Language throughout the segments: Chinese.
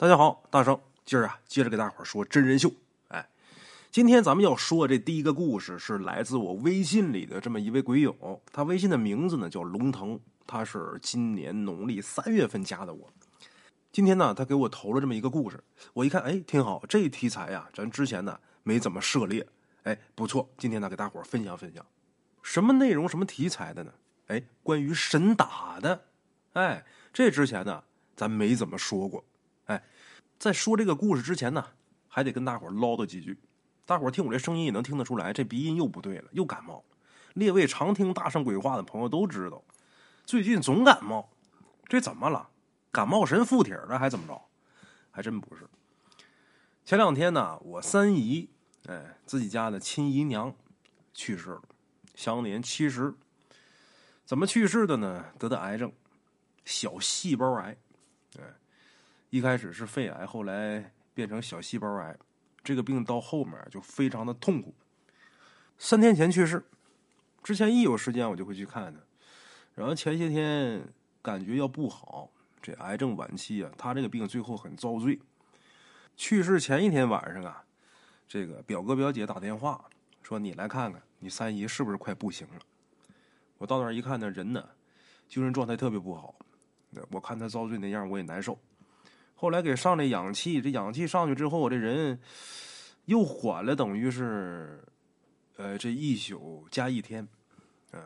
大家好，大圣今儿啊，接着给大伙说真人秀。哎，今天咱们要说这第一个故事是来自我微信里的这么一位鬼友，他微信的名字呢叫龙腾，他是今年农历三月份加的我。今天呢，他给我投了这么一个故事，我一看，哎，挺好，这题材呀，咱之前呢没怎么涉猎，哎，不错，今天呢给大伙分享分享，什么内容、什么题材的呢？哎，关于神打的，哎，这之前呢咱没怎么说过。哎，在说这个故事之前呢，还得跟大伙唠叨几句。大伙听我这声音也能听得出来，这鼻音又不对了，又感冒了。列位常听大圣鬼话的朋友都知道，最近总感冒，这怎么了？感冒神附体了还怎么着？还真不是。前两天呢，我三姨，哎，自己家的亲姨娘去世了，享年七十。怎么去世的呢？得的癌症，小细胞癌，一开始是肺癌，后来变成小细胞癌，这个病到后面就非常的痛苦。三天前去世，之前一有时间我就会去看他，然后前些天感觉要不好，这癌症晚期啊，他这个病最后很遭罪。去世前一天晚上啊，这个表哥表姐打电话说你来看看，你三姨是不是快不行了？我到那儿一看，那人呢，精神状态特别不好，我看他遭罪那样，我也难受。后来给上这氧气，这氧气上去之后，我这人又缓了，等于是，呃，这一宿加一天，嗯，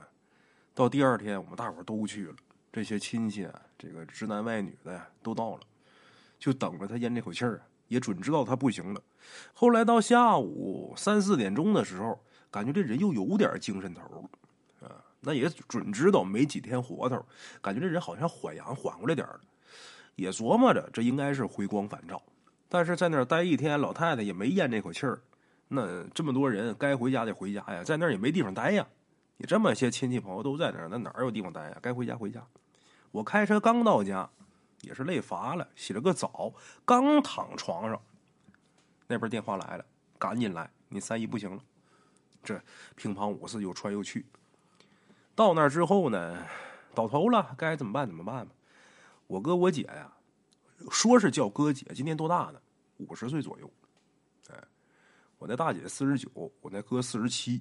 到第二天，我们大伙都去了，这些亲戚啊，这个直男外女的呀都到了，就等着他咽这口气儿，也准知道他不行了。后来到下午三四点钟的时候，感觉这人又有点精神头了，啊，那也准知道没几天活头，感觉这人好像缓阳缓过来点了。也琢磨着这应该是回光返照，但是在那儿待一天，老太太也没咽这口气儿。那这么多人该回家得回家呀，在那儿也没地方待呀。你这么些亲戚朋友都在那儿，那哪有地方待呀？该回家回家。我开车刚到家，也是累乏了，洗了个澡，刚躺床上，那边电话来了，赶紧来，你三姨不行了。这乒乓五四又穿又去，到那儿之后呢，倒头了，该怎么办怎么办吧。我哥我姐呀，说是叫哥姐，今年多大呢？五十岁左右。哎，我那大姐四十九，我那哥四十七，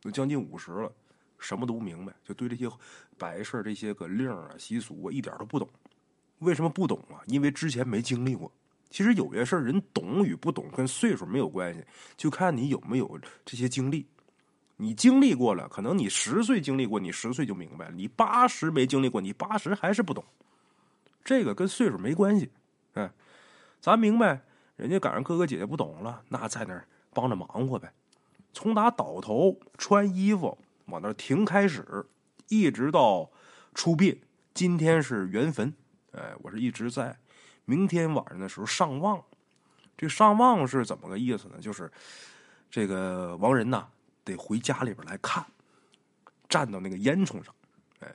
都将近五十了，什么都不明白，就对这些白事这些个令啊习俗，啊一点都不懂。为什么不懂啊？因为之前没经历过。其实有些事儿，人懂与不懂跟岁数没有关系，就看你有没有这些经历。你经历过了，可能你十岁经历过，你十岁就明白了；你八十没经历过，你八十还是不懂。这个跟岁数没关系，嗯，咱明白，人家赶上哥哥姐姐不懂了，那在那儿帮着忙活呗。从打倒头穿衣服往那停开始，一直到出殡，今天是圆坟，哎，我是一直在。明天晚上的时候上望，这上望是怎么个意思呢？就是这个亡人呐，得回家里边来看，站到那个烟囱上，哎，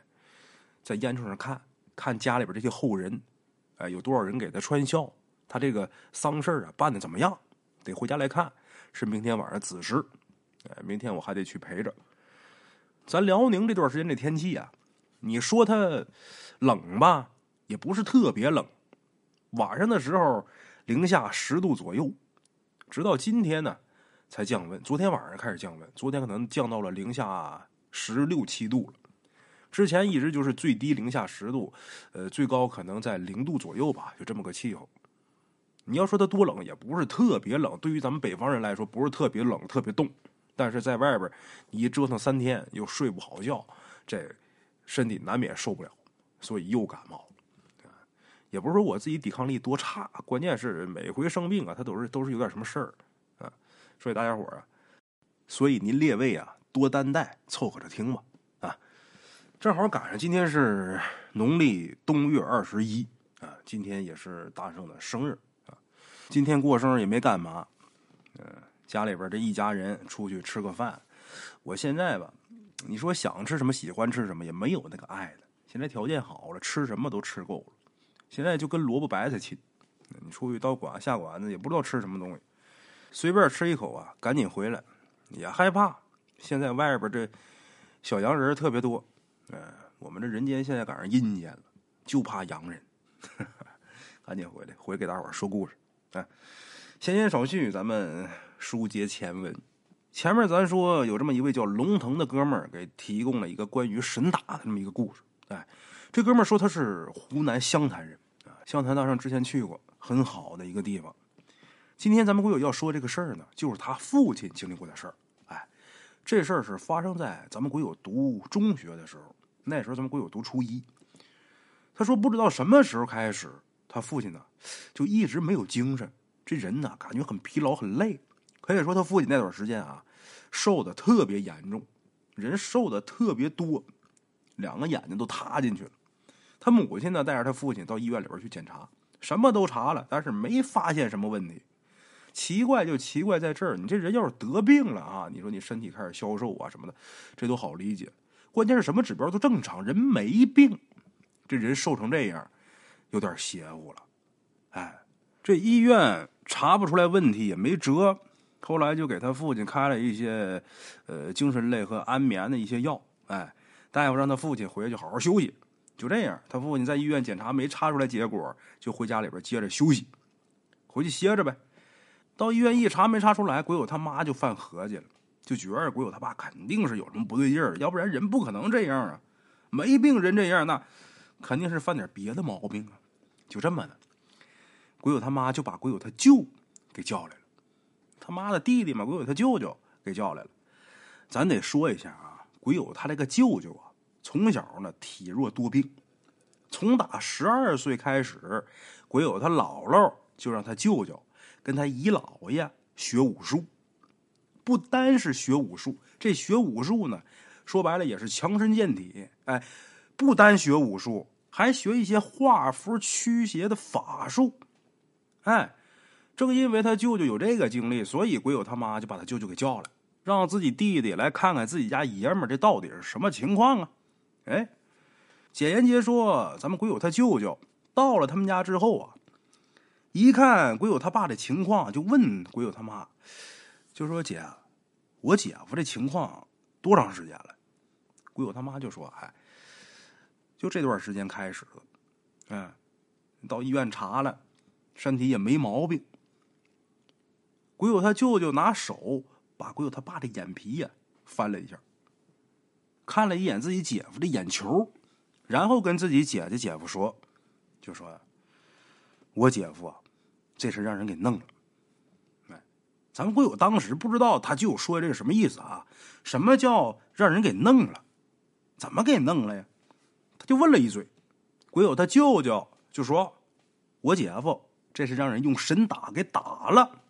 在烟囱上看。看家里边这些后人，哎，有多少人给他穿孝？他这个丧事啊办的怎么样？得回家来看。是明天晚上子时，哎，明天我还得去陪着。咱辽宁这段时间这天气啊，你说它冷吧，也不是特别冷。晚上的时候零下十度左右，直到今天呢才降温。昨天晚上开始降温，昨天可能降到了零下十六七度了。之前一直就是最低零下十度，呃，最高可能在零度左右吧，就这么个气候。你要说它多冷，也不是特别冷。对于咱们北方人来说，不是特别冷、特别冻。但是在外边，你一折腾三天，又睡不好觉，这身体难免受不了，所以又感冒了。也不是说我自己抵抗力多差，关键是每回生病啊，他都是都是有点什么事儿啊。所以大家伙啊，所以您列位啊，多担待，凑合着听吧。正好赶上今天是农历冬月二十一啊，今天也是大圣的生日啊。今天过生日也没干嘛，嗯，家里边这一家人出去吃个饭。我现在吧，你说想吃什么，喜欢吃什么，也没有那个爱的。现在条件好了，吃什么都吃够了。现在就跟萝卜白菜亲，你出去到馆下馆子也不知道吃什么东西，随便吃一口啊，赶紧回来，也害怕。现在外边这小洋人特别多。嗯，我们这人间现在赶上阴间了，就怕洋人。赶紧回来，回给大伙说故事。哎，闲言少叙，咱们书接前文。前面咱说有这么一位叫龙腾的哥们儿，给提供了一个关于神打的这么一个故事。哎，这哥们儿说他是湖南湘潭人啊，湘潭大圣之前去过，很好的一个地方。今天咱们会有要说这个事儿呢，就是他父亲经历过的事儿。这事儿是发生在咱们鬼友读中学的时候，那时候咱们鬼友读初一。他说不知道什么时候开始，他父亲呢就一直没有精神，这人呢感觉很疲劳很累。可以说他父亲那段时间啊，瘦的特别严重，人瘦的特别多，两个眼睛都塌进去了。他母亲呢带着他父亲到医院里边去检查，什么都查了，但是没发现什么问题。奇怪就奇怪在这儿，你这人要是得病了啊，你说你身体开始消瘦啊什么的，这都好理解。关键是什么指标都正常，人没病，这人瘦成这样，有点邪乎了。哎，这医院查不出来问题也没辙。后来就给他父亲开了一些，呃，精神类和安眠的一些药。哎，大夫让他父亲回去好好休息。就这样，他父亲在医院检查没查出来结果，就回家里边接着休息，回去歇着呗。到医院一查没查出来，鬼友他妈就犯合计了，就觉得鬼友他爸肯定是有什么不对劲儿，要不然人不可能这样啊。没病人这样，那肯定是犯点别的毛病啊。就这么的，鬼友他妈就把鬼友他舅给叫来了。他妈的弟弟嘛，鬼友他舅舅给叫来了。咱得说一下啊，鬼友他这个舅舅啊，从小呢体弱多病，从打十二岁开始，鬼友他姥姥就让他舅舅跟他姨姥爷学武术。不单是学武术，这学武术呢，说白了也是强身健体。哎，不单学武术，还学一些画符驱邪的法术。哎。正因为他舅舅有这个经历，所以鬼友他妈就把他舅舅给叫来，让自己弟弟来看看自己家爷们这到底是什么情况啊？哎，简言杰说，咱们鬼友他舅舅到了他们家之后啊，一看鬼友他爸的情况，就问鬼友他妈，就说：“姐，我姐夫这情况多长时间了？”鬼友他妈就说：“哎，就这段时间开始了，嗯，到医院查了，身体也没毛病。”鬼友他舅舅拿手把鬼友他爸的眼皮呀翻了一下，看了一眼自己姐夫的眼球，然后跟自己姐姐姐夫说：“就说，我姐夫啊，这事让人给弄了。”哎，咱们鬼友当时不知道他舅说这个什么意思啊？什么叫让人给弄了？怎么给弄了呀？他就问了一嘴，鬼友他舅舅就说：“我姐夫这是让人用神打给打了。”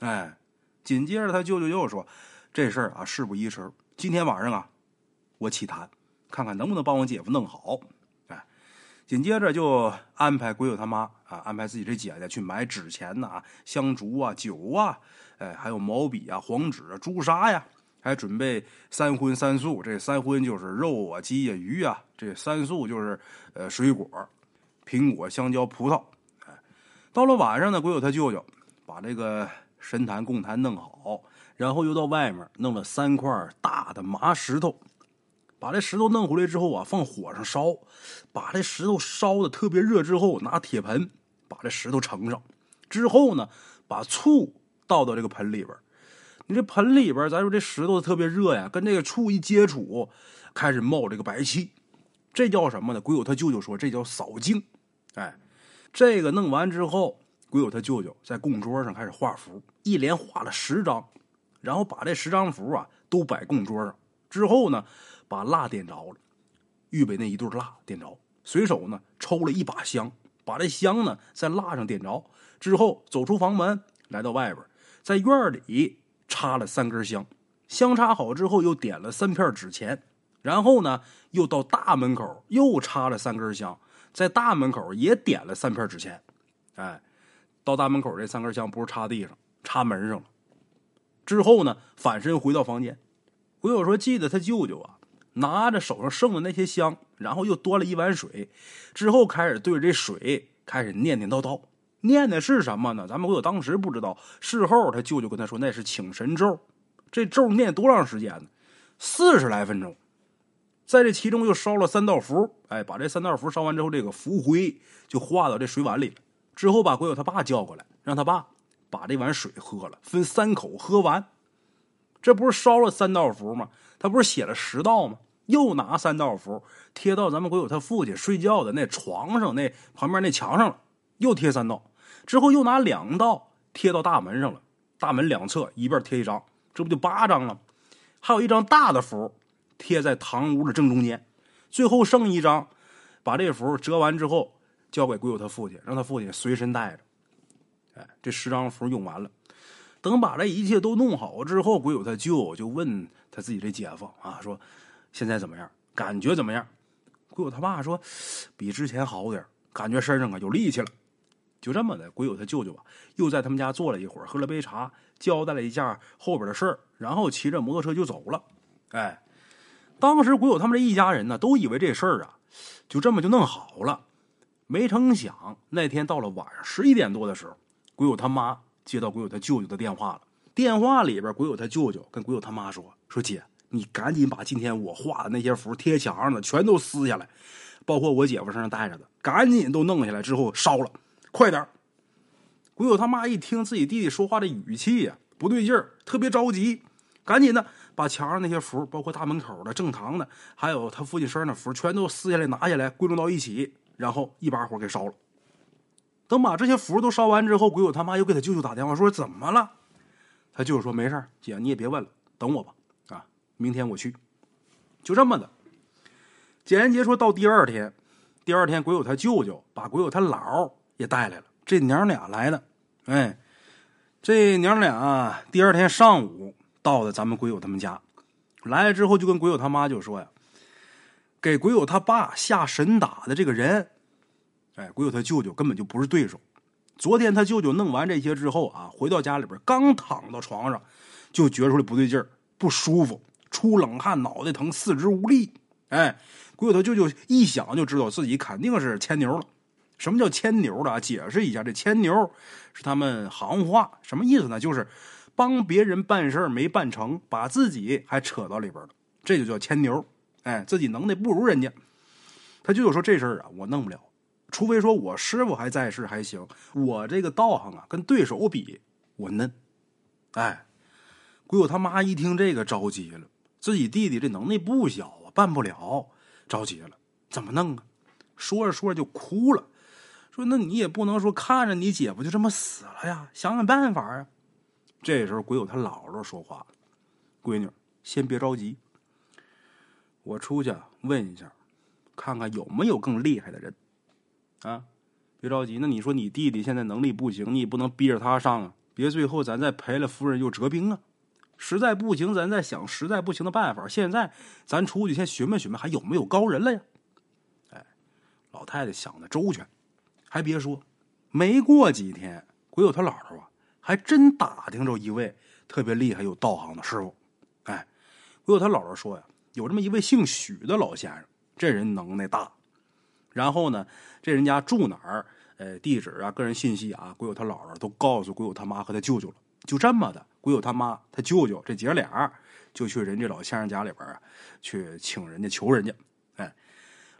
哎，紧接着他舅舅又说：“这事儿啊，事不宜迟，今天晚上啊，我起坛，看看能不能帮我姐夫弄好。”紧接着就安排鬼友他妈啊，安排自己这姐姐去买纸钱呐、香烛啊、酒啊，哎，还有毛笔啊、黄纸啊、朱砂呀，还准备三荤三素。这三荤就是肉啊、鸡呀、鱼啊；这三素就是呃水果，苹果、香蕉、葡萄。哎，到了晚上呢，鬼友他舅舅把这个。神坛供坛弄好，然后又到外面弄了三块大的麻石头，把这石头弄回来之后啊，放火上烧，把这石头烧的特别热之后，拿铁盆把这石头盛上，之后呢，把醋倒到这个盆里边。你这盆里边，咱说这石头特别热呀，跟这个醋一接触，开始冒这个白气，这叫什么呢？鬼友他舅舅说这叫扫净。哎，这个弄完之后。鬼友他舅舅在供桌上开始画符，一连画了十张，然后把这十张符啊都摆供桌上。之后呢，把蜡点着了，预备那一对蜡点着，随手呢抽了一把香，把这香呢在蜡上点着。之后走出房门，来到外边，在院里插了三根香，香插好之后又点了三片纸钱，然后呢又到大门口又插了三根香，在大门口也点了三片纸钱，哎。到大门口，这三根香不是插地上，插门上了。之后呢，反身回到房间。鬼友说：“记得他舅舅啊，拿着手上剩的那些香，然后又端了一碗水，之后开始对着这水开始念念叨叨。念的是什么呢？咱们鬼友当时不知道。事后他舅舅跟他说，那是请神咒。这咒念多长时间呢？四十来分钟。在这其中又烧了三道符，哎，把这三道符烧完之后，这个符灰就化到这水碗里了。之后把鬼友他爸叫过来，让他爸把这碗水喝了，分三口喝完。这不是烧了三道符吗？他不是写了十道吗？又拿三道符贴到咱们鬼友他父亲睡觉的那床上那旁边那墙上了，又贴三道。之后又拿两道贴到大门上了，大门两侧一边贴一张，这不就八张了？还有一张大的符。贴在堂屋的正中间，最后剩一张，把这符折完之后交给鬼友他父亲，让他父亲随身带着。哎，这十张符用完了，等把这一切都弄好之后，鬼友他舅就问他自己这姐夫啊，说现在怎么样？感觉怎么样？鬼友他爸说比之前好点感觉身上啊有力气了。就这么的，鬼友他舅舅啊，又在他们家坐了一会儿，喝了杯茶，交代了一下后边的事儿，然后骑着摩托车就走了。哎。当时鬼友他们这一家人呢，都以为这事儿啊，就这么就弄好了。没成想那天到了晚上十一点多的时候，鬼友他妈接到鬼友他舅舅的电话了。电话里边，鬼友他舅舅跟鬼友他妈说：“说姐，你赶紧把今天我画的那些符贴墙上的全都撕下来，包括我姐夫身上带着的，赶紧都弄下来之后烧了，快点鬼友他妈一听自己弟弟说话的语气呀不对劲儿，特别着急，赶紧的。把墙上那些符，包括大门口的、正堂的，还有他父亲身上的符，全都撕下来、拿下来，归拢到一起，然后一把火给烧了。等把这些符都烧完之后，鬼友他妈又给他舅舅打电话说：“怎么了？”他舅舅说：“没事姐你也别问了，等我吧。啊，明天我去。”就这么的。简言杰说到第二天，第二天鬼友他舅舅把鬼友他姥也带来了，这娘俩来的。哎，这娘俩第二天上午。到了咱们鬼友他们家，来了之后就跟鬼友他妈就说呀：“给鬼友他爸下神打的这个人，哎，鬼友他舅舅根本就不是对手。昨天他舅舅弄完这些之后啊，回到家里边，刚躺到床上，就觉出来不对劲儿，不舒服，出冷汗，脑袋疼，四肢无力。哎，鬼友他舅舅一想就知道自己肯定是牵牛了。什么叫牵牛了？解释一下，这牵牛是他们行话，什么意思呢？就是。帮别人办事没办成，把自己还扯到里边了，这就叫牵牛。哎，自己能耐不如人家，他舅舅说这事儿啊，我弄不了，除非说我师傅还在世还行。我这个道行啊，跟对手比，我嫩。哎，鬼友他妈一听这个着急了，自己弟弟这能耐不小啊，办不了，着急了，怎么弄啊？说着说着就哭了，说那你也不能说看着你姐夫就这么死了呀，想想办法啊。这时候，鬼友他姥姥说话：“闺女，先别着急，我出去问一下，看看有没有更厉害的人。啊，别着急。那你说你弟弟现在能力不行，你也不能逼着他上啊，别最后咱再赔了夫人又折兵啊。实在不行，咱再想实在不行的办法。现在咱出去先询问询问，还有没有高人了呀？哎，老太太想的周全，还别说，没过几天，鬼友他姥姥啊。”还真打听着一位特别厉害、有道行的师傅，哎，鬼友他姥姥说呀，有这么一位姓许的老先生，这人能耐大。然后呢，这人家住哪儿？呃，地址啊、个人信息啊，鬼友他姥姥都告诉鬼友他妈和他舅舅了。就这么的，鬼友他妈、他舅舅这姐俩就去人家老先生家里边啊，去请人家求人家。哎，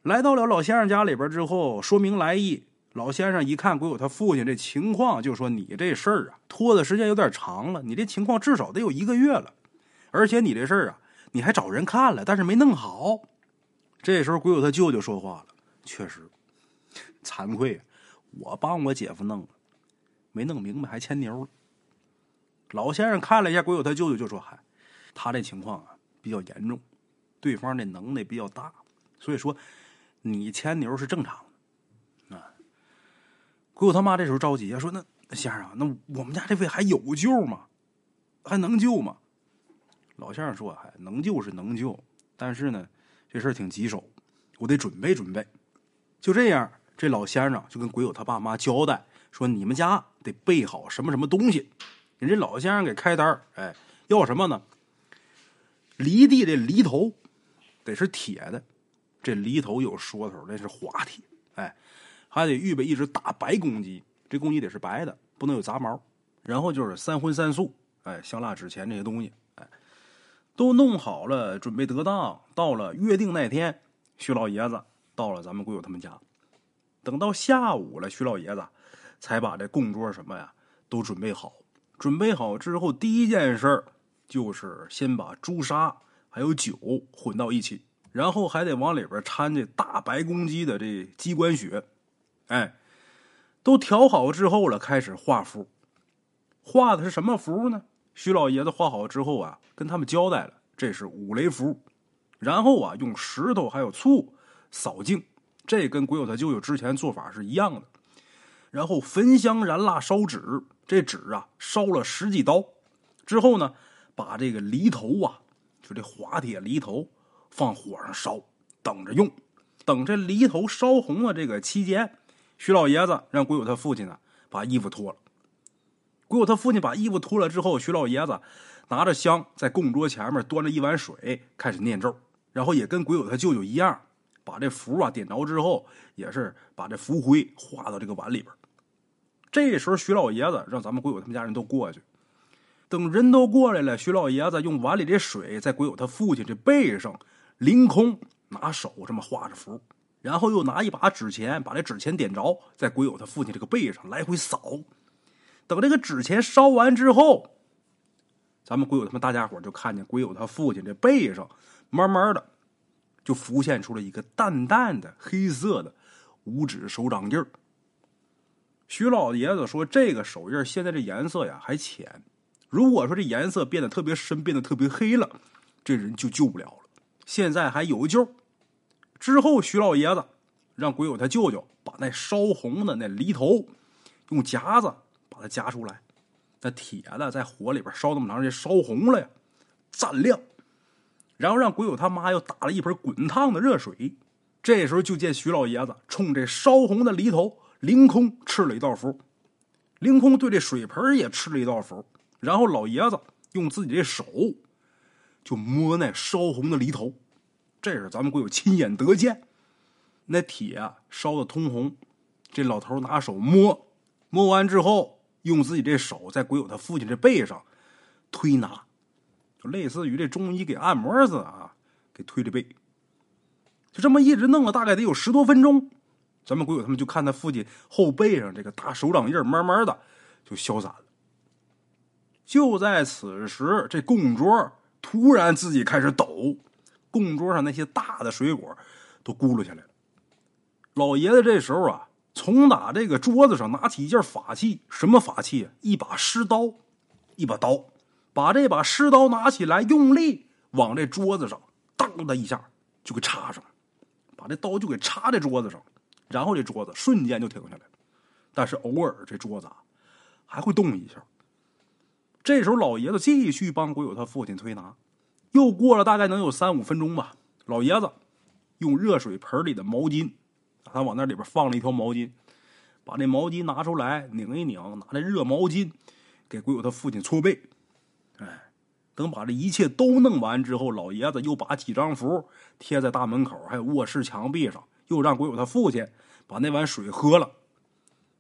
来到了老先生家里边之后，说明来意。老先生一看鬼友他父亲这情况，就说：“你这事儿啊，拖的时间有点长了。你这情况至少得有一个月了，而且你这事儿啊，你还找人看了，但是没弄好。”这时候鬼友他舅舅说话了：“确实，惭愧，我帮我姐夫弄了，没弄明白，还牵牛了。”老先生看了一下鬼友他舅舅，就说：“嗨，他这情况啊比较严重，对方的能耐比较大，所以说你牵牛是正常的。”啊。”鬼友他妈这时候着急啊，说：“那先生，那我们家这位还有救吗？还能救吗？”老先生说：“还能救是能救，但是呢，这事儿挺棘手，我得准备准备。”就这样，这老先生就跟鬼友他爸妈交代说：“你们家得备好什么什么东西。”人这老先生给开单哎，要什么呢？犁地的犁头得是铁的，这犁头有说头，那是滑铁，哎。还得预备一只大白公鸡，这公鸡得是白的，不能有杂毛。然后就是三荤三素，哎，香辣纸钱这些东西，哎，都弄好了，准备得当。到了约定那天，徐老爷子到了咱们鬼友他们家。等到下午了，徐老爷子才把这供桌什么呀都准备好。准备好之后，第一件事就是先把朱砂还有酒混到一起，然后还得往里边掺这大白公鸡的这鸡冠血。哎，都调好之后了，开始画符。画的是什么符呢？徐老爷子画好之后啊，跟他们交代了，这是五雷符。然后啊，用石头还有醋扫净，这跟鬼友他舅舅之前做法是一样的。然后焚香燃蜡烧纸，这纸啊烧了十几刀之后呢，把这个犁头啊，就这滑铁犁头放火上烧，等着用。等这犁头烧红了，这个期间，徐老爷子让鬼友他父亲呢把衣服脱了。鬼友他父亲把衣服脱了之后，徐老爷子拿着香在供桌前面端着一碗水开始念咒，然后也跟鬼友他舅舅一样，把这符啊点着之后，也是把这符灰化到这个碗里边。这时候，徐老爷子让咱们鬼友他们家人都过去。等人都过来了，徐老爷子用碗里这水在鬼友他父亲这背上凌空拿手这么画着符，然后又拿一把纸钱把这纸钱点着，在鬼友他父亲这个背上来回扫。等这个纸钱烧完之后，咱们鬼友他们大家伙就看见鬼友他父亲这背上，慢慢的就浮现出了一个淡淡的黑色的五指手掌印徐老爷子说：“这个手印现在这颜色呀还浅，如果说这颜色变得特别深，变得特别黑了，这人就救不了了。现在还有救。之后，徐老爷子让鬼友他舅舅把那烧红的那犁头用夹子。”把它夹出来，那铁的在火里边烧那么长时间，烧红了呀，蘸亮。然后让鬼友他妈又打了一盆滚烫的热水。这时候就见徐老爷子冲这烧红的犁头凌空吃了一道符，凌空对这水盆也吃了一道符。然后老爷子用自己的手就摸那烧红的犁头，这是咱们鬼友亲眼得见，那铁啊烧的通红。这老头拿手摸，摸完之后。用自己这手在鬼友他父亲这背上推拿，类似于这中医给按摩似的啊，给推着背。就这么一直弄了大概得有十多分钟，咱们鬼友他们就看他父亲后背上这个大手掌印慢慢的就消散了。就在此时，这供桌突然自己开始抖，供桌上那些大的水果都咕噜下来了。老爷子这时候啊。从打这个桌子上拿起一件法器，什么法器？一把尸刀，一把刀。把这把尸刀拿起来，用力往这桌子上当的一下就给插上，把这刀就给插在桌子上，然后这桌子瞬间就停下来了。但是偶尔这桌子啊还会动一下。这时候老爷子继续帮鬼友他父亲推拿，又过了大概能有三五分钟吧。老爷子用热水盆里的毛巾。他往那里边放了一条毛巾，把那毛巾拿出来拧一拧，拿这热毛巾给鬼友他父亲搓背。哎，等把这一切都弄完之后，老爷子又把几张符贴在大门口还有卧室墙壁上，又让鬼友他父亲把那碗水喝了。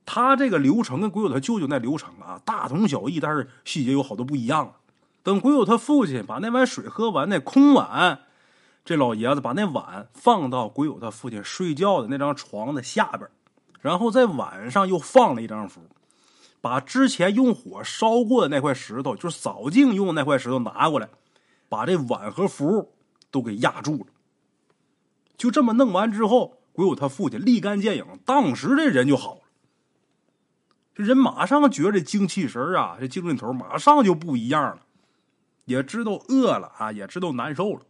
他这个流程跟鬼友他舅舅那流程啊大同小异，但是细节有好多不一样。等鬼友他父亲把那碗水喝完，那空碗。这老爷子把那碗放到鬼友他父亲睡觉的那张床的下边，然后在碗上又放了一张符，把之前用火烧过的那块石头，就是扫净用的那块石头拿过来，把这碗和符都给压住了。就这么弄完之后，鬼友他父亲立竿见影，当时这人就好了。这人马上觉得精气神啊，这精神头马上就不一样了，也知道饿了啊，也知道难受了。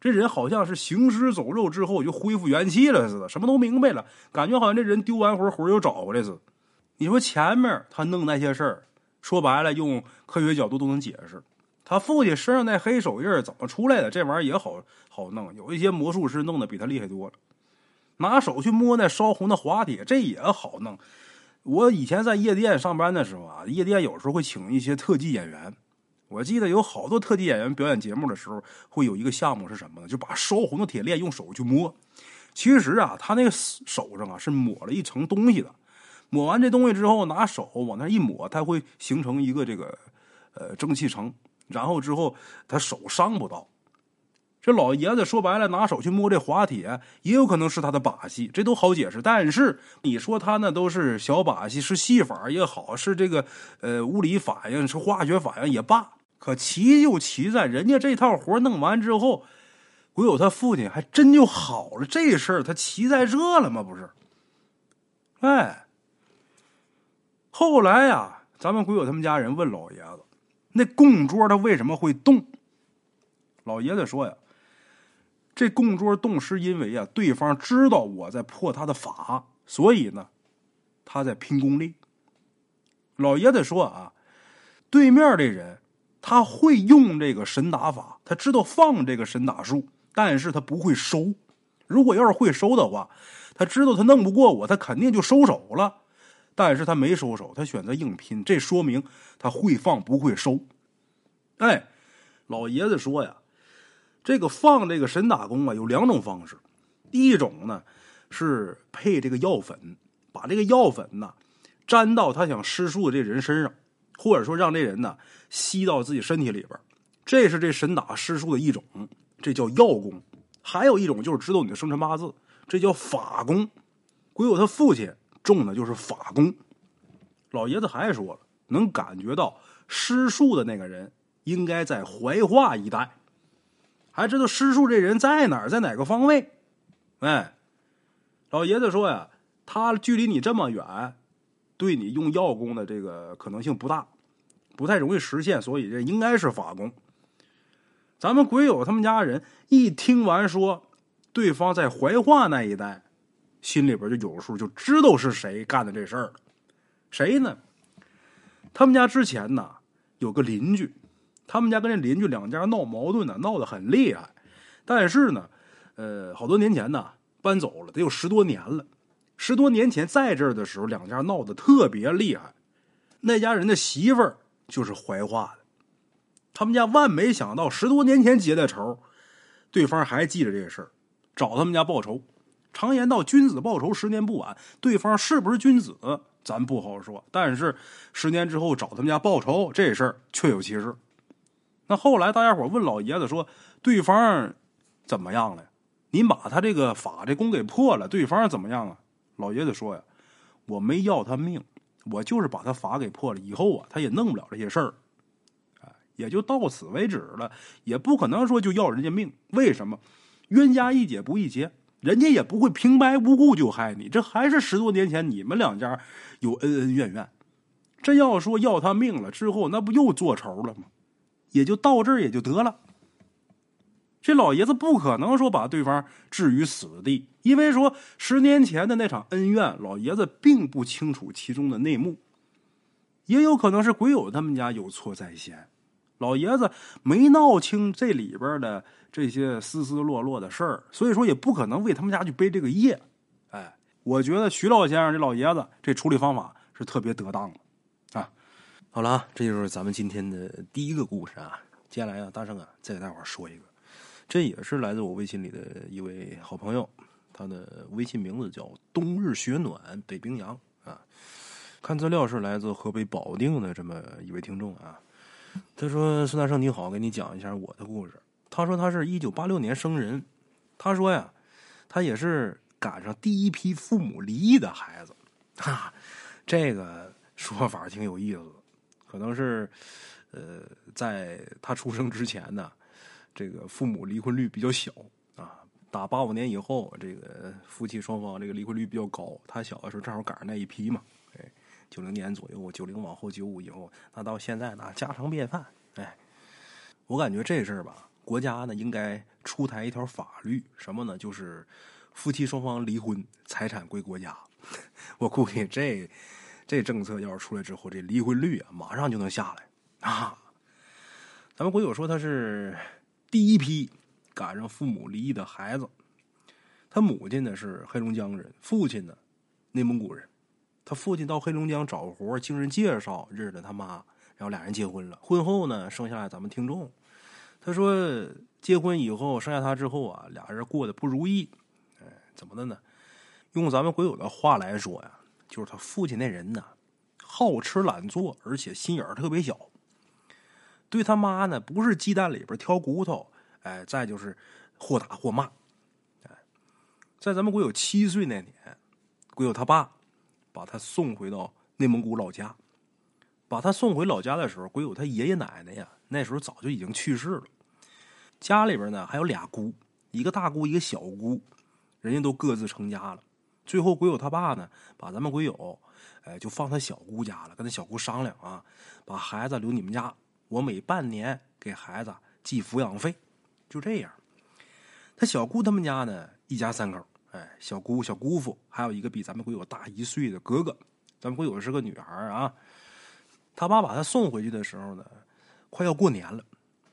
这人好像是行尸走肉之后就恢复元气了似的，什么都明白了，感觉好像这人丢完魂魂又找回来似的。你说前面他弄那些事儿，说白了用科学角度都能解释。他父亲身上那黑手印怎么出来的？这玩意儿也好好弄，有一些魔术师弄的比他厉害多了。拿手去摸那烧红的滑铁，这也好弄。我以前在夜店上班的时候啊，夜店有时候会请一些特技演员。我记得有好多特技演员表演节目的时候，会有一个项目是什么呢？就把烧红的铁链用手去摸。其实啊，他那个手上啊是抹了一层东西的。抹完这东西之后，拿手往那一抹，它会形成一个这个呃蒸汽层。然后之后他手伤不到。这老爷子说白了，拿手去摸这滑铁，也有可能是他的把戏，这都好解释。但是你说他那都是小把戏，是戏法也好，是这个呃物理反应，是化学反应也罢，可奇就奇在人家这套活弄完之后，鬼友他父亲还真就好了。这事儿他奇在这了吗？不是？哎，后来呀，咱们鬼友他们家人问老爷子，那供桌他为什么会动？老爷子说呀。这供桌动是因为啊，对方知道我在破他的法，所以呢，他在拼功力。老爷子说啊，对面这人他会用这个神打法，他知道放这个神打术，但是他不会收。如果要是会收的话，他知道他弄不过我，他肯定就收手了。但是他没收手，他选择硬拼，这说明他会放不会收。哎，老爷子说呀。这个放这个神打功啊，有两种方式。第一种呢，是配这个药粉，把这个药粉呢粘到他想施术的这人身上，或者说让这人呢吸到自己身体里边这是这神打施术的一种，这叫药功。还有一种就是知道你的生辰八字，这叫法功。鬼友他父亲中的就是法功。老爷子还说了，能感觉到施术的那个人应该在怀化一带。还知道施术这人在哪儿，在哪个方位？哎，老爷子说呀，他距离你这么远，对你用药功的这个可能性不大，不太容易实现，所以这应该是法功。咱们鬼友他们家人一听完说对方在怀化那一带，心里边就有数，就知道是谁干的这事儿谁呢？他们家之前呢有个邻居。他们家跟这邻居两家闹矛盾呢，闹得很厉害。但是呢，呃，好多年前呢搬走了，得有十多年了。十多年前在这儿的时候，两家闹得特别厉害。那家人的媳妇儿就是怀化的。他们家万没想到，十多年前结的仇，对方还记着这事儿，找他们家报仇。常言道，君子报仇，十年不晚。对方是不是君子，咱不好说。但是十年之后找他们家报仇，这事儿确有其事。那后来大家伙问老爷子说：“对方怎么样了？您把他这个法这功给破了，对方怎么样啊？”老爷子说：“呀，我没要他命，我就是把他法给破了。以后啊，他也弄不了这些事儿，也就到此为止了。也不可能说就要人家命。为什么？冤家宜解不宜结，人家也不会平白无故就害你。这还是十多年前你们两家有恩恩怨怨。真要说要他命了之后，那不又做仇了吗？”也就到这儿也就得了。这老爷子不可能说把对方置于死地，因为说十年前的那场恩怨，老爷子并不清楚其中的内幕，也有可能是鬼友他们家有错在先，老爷子没闹清这里边的这些丝丝落落的事儿，所以说也不可能为他们家去背这个业。哎，我觉得徐老先生这老爷子这处理方法是特别得当的啊。好了，这就是咱们今天的第一个故事啊。接下来啊，大圣啊，再给大伙说一个，这也是来自我微信里的一位好朋友，他的微信名字叫“冬日雪暖北冰洋”啊。看资料是来自河北保定的这么一位听众啊。他说：“孙大圣你好，给你讲一下我的故事。”他说他是一九八六年生人，他说呀，他也是赶上第一批父母离异的孩子，哈，这个说法挺有意思。可能是，呃，在他出生之前呢，这个父母离婚率比较小啊。打八五年以后，这个夫妻双方这个离婚率比较高。他小的时候正好赶上那一批嘛，九零年左右，九零往后九五以后，那到现在呢，家常便饭。哎，我感觉这事儿吧，国家呢应该出台一条法律，什么呢？就是夫妻双方离婚，财产归国家。我估计这。这政策要是出来之后，这离婚率啊，马上就能下来啊！咱们国友说他是第一批赶上父母离异的孩子，他母亲呢是黑龙江人，父亲呢内蒙古人。他父亲到黑龙江找活，经人介绍认识了他妈，然后俩人结婚了。婚后呢，生下来咱们听众，他说结婚以后生下他之后啊，俩人过得不如意。哎，怎么的呢？用咱们国友的话来说呀。就是他父亲那人呢，好吃懒做，而且心眼特别小。对他妈呢，不是鸡蛋里边挑骨头，哎，再就是或打或骂。哎，在咱们鬼友七岁那年，鬼友他爸把他送回到内蒙古老家。把他送回老家的时候，鬼友他爷爷奶奶呀，那时候早就已经去世了。家里边呢还有俩姑，一个大姑，一个小姑，人家都各自成家了。最后，鬼友他爸呢，把咱们鬼友，哎，就放他小姑家了，跟他小姑商量啊，把孩子留你们家，我每半年给孩子寄抚养费，就这样。他小姑他们家呢，一家三口，哎，小姑、小姑父，还有一个比咱们鬼友大一岁的哥哥。咱们鬼友是个女孩啊。他爸把他送回去的时候呢，快要过年了。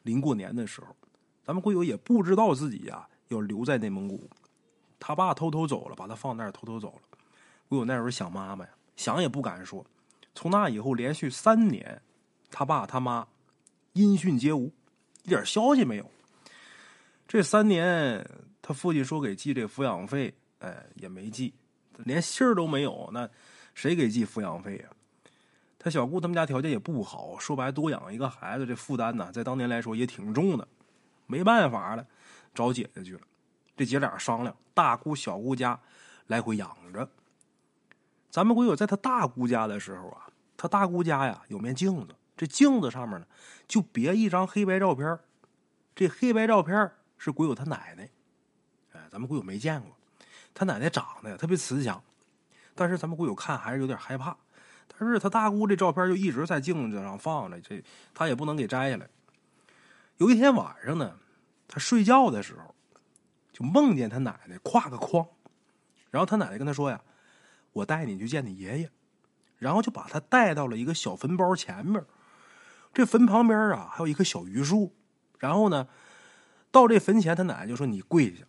临过年的时候，咱们鬼友也不知道自己呀要留在内蒙古。他爸偷偷走了，把他放那儿偷偷走了。鬼友那时候想妈妈呀，想也不敢说。从那以后连续三年，他爸他妈音讯皆无，一点消息没有。这三年，他父亲说给寄这抚养费，哎，也没寄，连信儿都没有。那谁给寄抚养费呀？他小姑他们家条件也不好，说白多养一个孩子，这负担呢，在当年来说也挺重的，没办法了，找姐姐去了。这姐俩商量，大姑小姑家来回养着。咱们鬼友在他大姑家的时候啊，他大姑家呀有面镜子，这镜子上面呢就别一张黑白照片，这黑白照片是鬼友他奶奶。咱们鬼友没见过，他奶奶长得特别慈祥，但是咱们鬼友看还是有点害怕。但是他大姑这照片就一直在镜子上放着，这他也不能给摘下来。有一天晚上呢，他睡觉的时候，就梦见他奶奶挎个筐，然后他奶奶跟他说呀：“我带你去见你爷爷。”然后就把他带到了一个小坟包前面，这坟旁边啊还有一棵小榆树。然后呢，到这坟前，他奶奶就说：“你跪下。”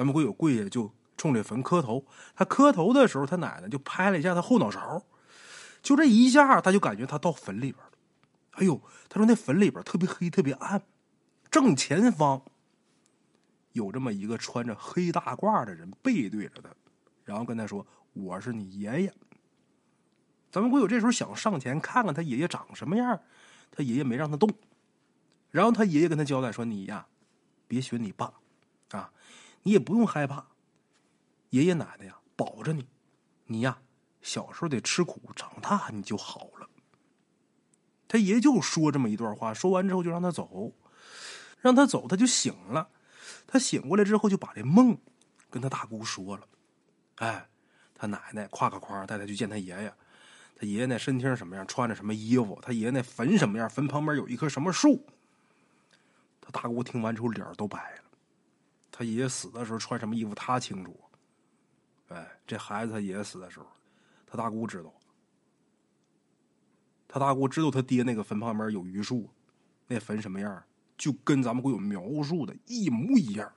咱们会有跪下就冲这坟磕头。他磕头的时候，他奶奶就拍了一下他后脑勺。就这一下，他就感觉他到坟里边了。哎呦，他说那坟里边特别黑，特别暗。正前方有这么一个穿着黑大褂的人背对着他，然后跟他说：“我是你爷爷。”咱们鬼友这时候想上前看看他爷爷长什么样，他爷爷没让他动。然后他爷爷跟他交代说：“你呀，别学你爸啊，你也不用害怕，爷爷奶奶呀保着你，你呀。”小时候得吃苦，长大你就好了。他爷就说这么一段话，说完之后就让他走，让他走，他就醒了。他醒过来之后，就把这梦跟他大姑说了。哎，他奶奶挎个筐带他去见他爷爷。他爷爷那身体什么样，穿着什么衣服？他爷爷那坟什么样？坟旁边有一棵什么树？他大姑听完之后脸都白。他爷爷死的时候穿什么衣服？他清楚。哎，这孩子他爷爷死的时候。他大姑知道，他大姑知道他爹那个坟旁边有榆树，那坟什么样，就跟咱们鬼友描述的一模一样，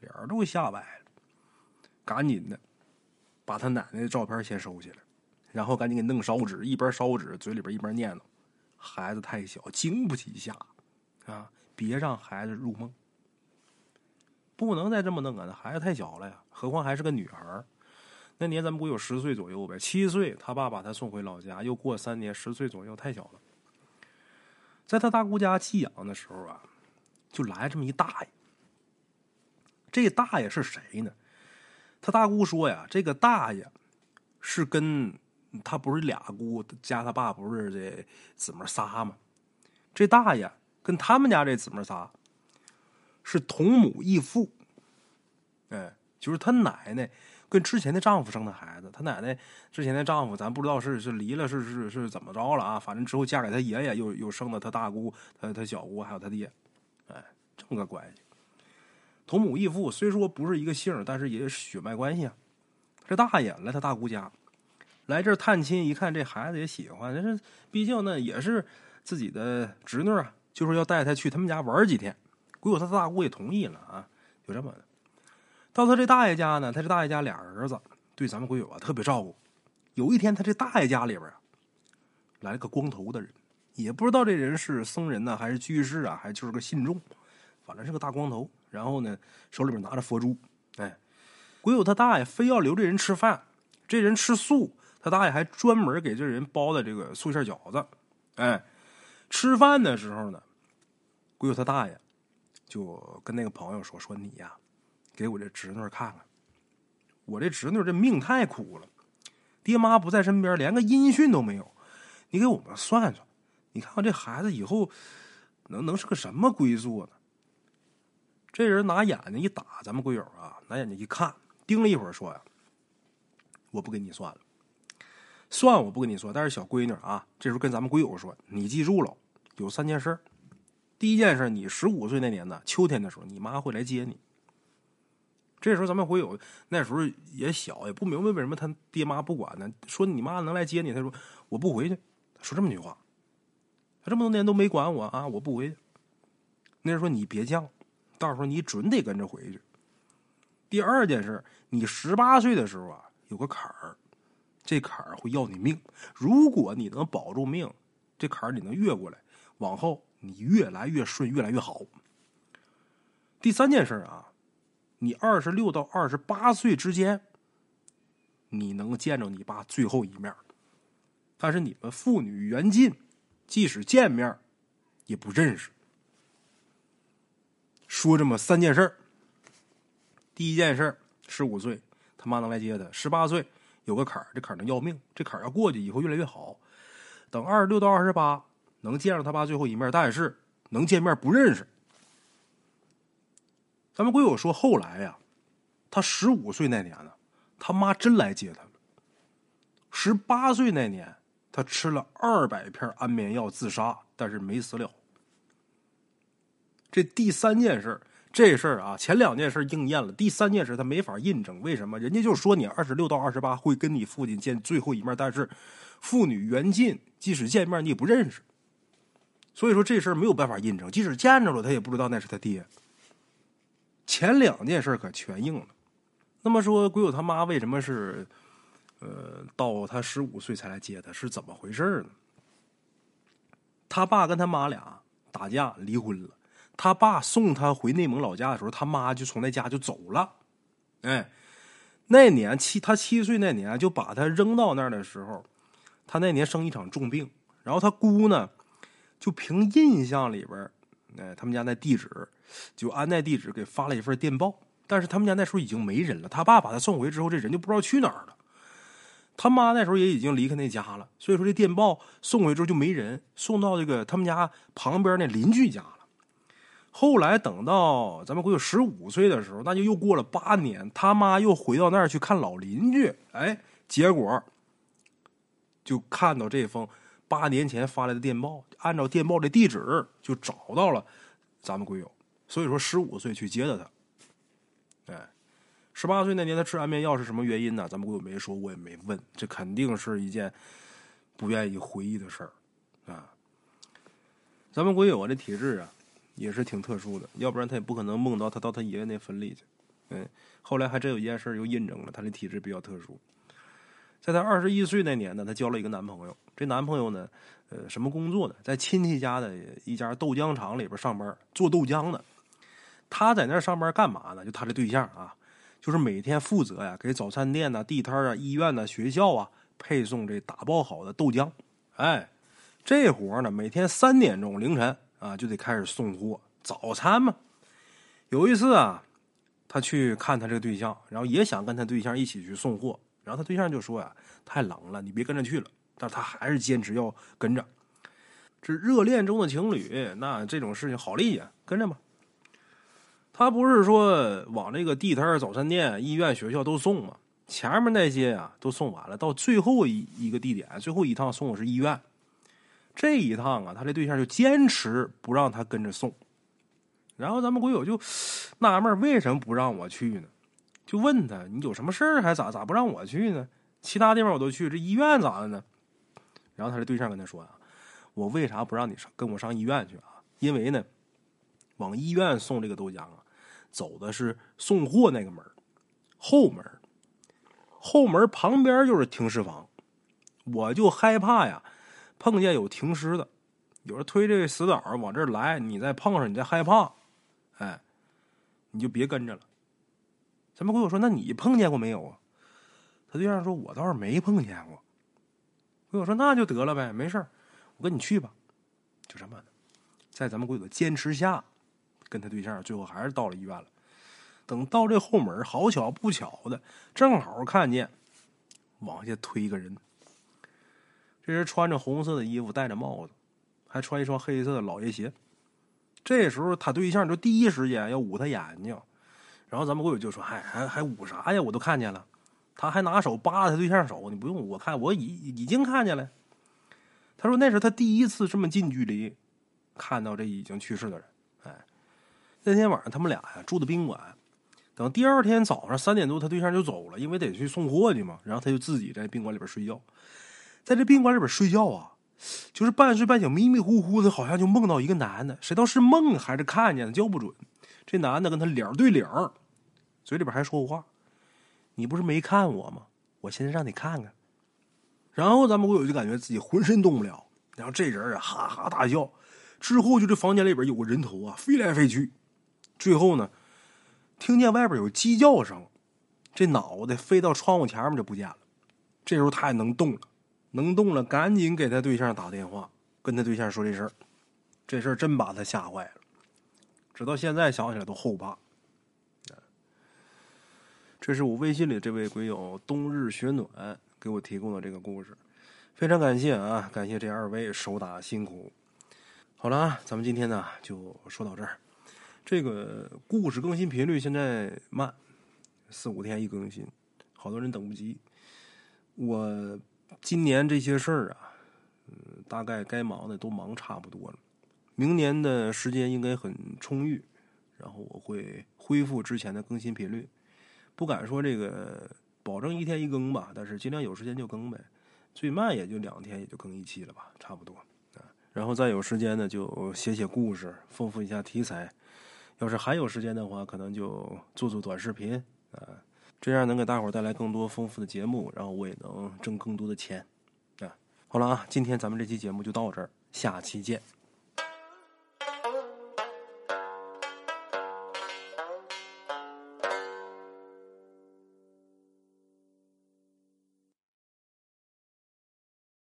脸都吓白了。赶紧的，把他奶奶的照片先收起来，然后赶紧给弄烧纸，一边烧纸，嘴里边一边念叨：“孩子太小，经不起吓，啊，别让孩子入梦，不能再这么弄啊！那孩子太小了呀，何况还是个女孩。”那年咱们不有十岁左右呗，七岁，他爸把他送回老家，又过三年，十岁左右，太小了。在他大姑家寄养的时候啊，就来这么一大爷。这大爷是谁呢？他大姑说呀，这个大爷是跟他不是俩姑家，他爸不是这姊妹仨吗？这大爷跟他们家这姊妹仨是同母异父，哎，就是他奶奶。跟之前的丈夫生的孩子，他奶奶之前的丈夫，咱不知道是是离了，是是是怎么着了啊？反正之后嫁给他爷爷，又又生了他大姑、他他小姑，还有他爹，哎，这么个关系。同母异父，虽说不是一个姓，但是也是血脉关系啊。这大爷来他大姑家，来这探亲，一看这孩子也喜欢，这是毕竟呢也是自己的侄女啊，就说要带他去他们家玩几天。鬼友他大姑也同意了啊，就这么的。到他这大爷家呢，他这大爷家俩儿子对咱们鬼友啊特别照顾。有一天，他这大爷家里边啊来了个光头的人，也不知道这人是僧人呢还是居士啊，还就是个信众，反正是个大光头。然后呢，手里边拿着佛珠。哎，鬼友他大爷非要留这人吃饭，这人吃素，他大爷还专门给这人包的这个素馅饺子。哎，吃饭的时候呢，鬼友他大爷就跟那个朋友说：“说你呀，给我这侄女看看，我这侄女这命太苦了，爹妈不在身边，连个音讯都没有。你给我们算算，你看看这孩子以后能能是个什么归宿呢？”这人拿眼睛一打，咱们鬼友啊，拿眼睛一看，盯了一会儿，说呀：“我不给你算了，算我不跟你说。但是小闺女啊，这时候跟咱们鬼友说，你记住了，有三件事第一件事，你十五岁那年呢，秋天的时候，你妈会来接你。这时候咱们鬼友那时候也小，也不明白为什么他爹妈不管呢？说你妈能来接你，他说我不回去，说这么句话。他这么多年都没管我啊，我不回去。那人说你别犟。”到时候你准得跟着回去。第二件事，你十八岁的时候啊，有个坎儿，这坎儿会要你命。如果你能保住命，这坎儿你能越过来，往后你越来越顺，越来越好。第三件事啊，你二十六到二十八岁之间，你能见着你爸最后一面。但是你们父女缘尽，即使见面，也不认识。说这么三件事第一件事十五岁，他妈能来接他；十八岁有个坎儿，这坎儿能要命，这坎儿要过去以后越来越好。等二十六到二十八，能见着他爸最后一面，但是能见面不认识。咱们鬼友说，后来呀，他十五岁那年呢，他妈真来接他了。十八岁那年，他吃了二百片安眠药自杀，但是没死了。这第三件事这事儿啊，前两件事应验了，第三件事他没法印证。为什么？人家就说你二十六到二十八会跟你父亲见最后一面，但是父女缘尽，即使见面你也不认识。所以说这事儿没有办法印证，即使见着了，他也不知道那是他爹。前两件事可全应了。那么说，鬼友他妈为什么是呃到他十五岁才来接他？是怎么回事呢？他爸跟他妈俩打架离婚了。他爸送他回内蒙老家的时候，他妈就从那家就走了。哎，那年七他七岁那年就把他扔到那儿的时候，他那年生一场重病。然后他姑呢，就凭印象里边，哎，他们家那地址，就按那地址给发了一份电报。但是他们家那时候已经没人了。他爸把他送回之后，这人就不知道去哪儿了。他妈那时候也已经离开那家了，所以说这电报送回之后就没人，送到这个他们家旁边那邻居家了。后来等到咱们鬼友十五岁的时候，那就又过了八年，他妈又回到那儿去看老邻居，哎，结果就看到这封八年前发来的电报，按照电报的地址就找到了咱们鬼友，所以说十五岁去接的他，哎，十八岁那年他吃安眠药是什么原因呢？咱们鬼友没说，我也没问，这肯定是一件不愿意回忆的事儿啊。咱们鬼友啊这体质啊。也是挺特殊的，要不然他也不可能梦到他到他爷爷那坟里去。嗯，后来还真有一件事又印证了他的体质比较特殊。在他二十一岁那年呢，他交了一个男朋友。这男朋友呢，呃，什么工作呢？在亲戚家的一家豆浆厂里边上班，做豆浆的。他在那上班干嘛呢？就他的对象啊，就是每天负责呀，给早餐店呐、地摊啊、医院呐、学校啊配送这打包好的豆浆。哎，这活呢，每天三点钟凌晨。啊，就得开始送货早餐嘛。有一次啊，他去看他这个对象，然后也想跟他对象一起去送货，然后他对象就说呀：“太冷了，你别跟着去了。”但他还是坚持要跟着。这热恋中的情侣，那这种事情好理解，跟着吧。他不是说往这个地摊、早餐店、医院、学校都送吗？前面那些啊都送完了，到最后一一个地点，最后一趟送的是医院。这一趟啊，他这对象就坚持不让他跟着送，然后咱们鬼友就纳闷为什么不让我去呢？就问他你有什么事儿还咋咋不让我去呢？其他地方我都去，这医院咋的呢？然后他的对象跟他说啊，我为啥不让你上跟我上医院去啊？因为呢，往医院送这个豆浆啊，走的是送货那个门后门，后门旁边就是停尸房，我就害怕呀。碰见有停尸的，有人推这个死倒往这儿来，你再碰上，你再害怕，哎，你就别跟着了。咱们鬼友说：“那你碰见过没有啊？”他对象说：“我倒是没碰见过。”鬼友说：“那就得了呗，没事我跟你去吧。”就这么的？在咱们鬼友的坚持下，跟他对象最后还是到了医院了。等到这后门，好巧不巧的，正好看见往下推一个人。这人穿着红色的衣服，戴着帽子，还穿一双黑色的老爷鞋。这时候他对象就第一时间要捂他眼睛，然后咱们鬼友就说：“还还还捂啥呀？我都看见了。”他还拿手扒拉他对象手，你不用我看，我已已经看见了。他说那是他第一次这么近距离看到这已经去世的人。哎，那天晚上他们俩呀住的宾馆，等第二天早上三点多，他对象就走了，因为得去送货去嘛。然后他就自己在宾馆里边睡觉，在这宾馆里边睡觉啊。就是半睡半醒，迷迷糊糊的，好像就梦到一个男的，谁道是梦还是看见的，叫不准。这男的跟他脸对脸，嘴里边还说话：“你不是没看我吗？我现在让你看看。”然后咱们鬼友就感觉自己浑身动不了，然后这人啊哈哈大笑。之后就这房间里边有个人头啊飞来飞去，最后呢，听见外边有鸡叫声，这脑袋飞到窗户前面就不见了。这时候他也能动了。能动了，赶紧给他对象打电话，跟他对象说这事儿。这事儿真把他吓坏了，直到现在想起来都后怕。这是我微信里这位鬼友冬日雪暖给我提供的这个故事，非常感谢啊！感谢这二位手打辛苦。好了啊，咱们今天呢就说到这儿。这个故事更新频率现在慢，四五天一更新，好多人等不及。我。今年这些事儿啊，嗯，大概该忙的都忙差不多了。明年的时间应该很充裕，然后我会恢复之前的更新频率。不敢说这个保证一天一更吧，但是尽量有时间就更呗。最慢也就两天，也就更一期了吧，差不多啊。然后再有时间呢，就写写故事，丰富一下题材。要是还有时间的话，可能就做做短视频啊。这样能给大伙带来更多丰富的节目，然后我也能挣更多的钱，啊，好了啊，今天咱们这期节目就到这儿，下期见。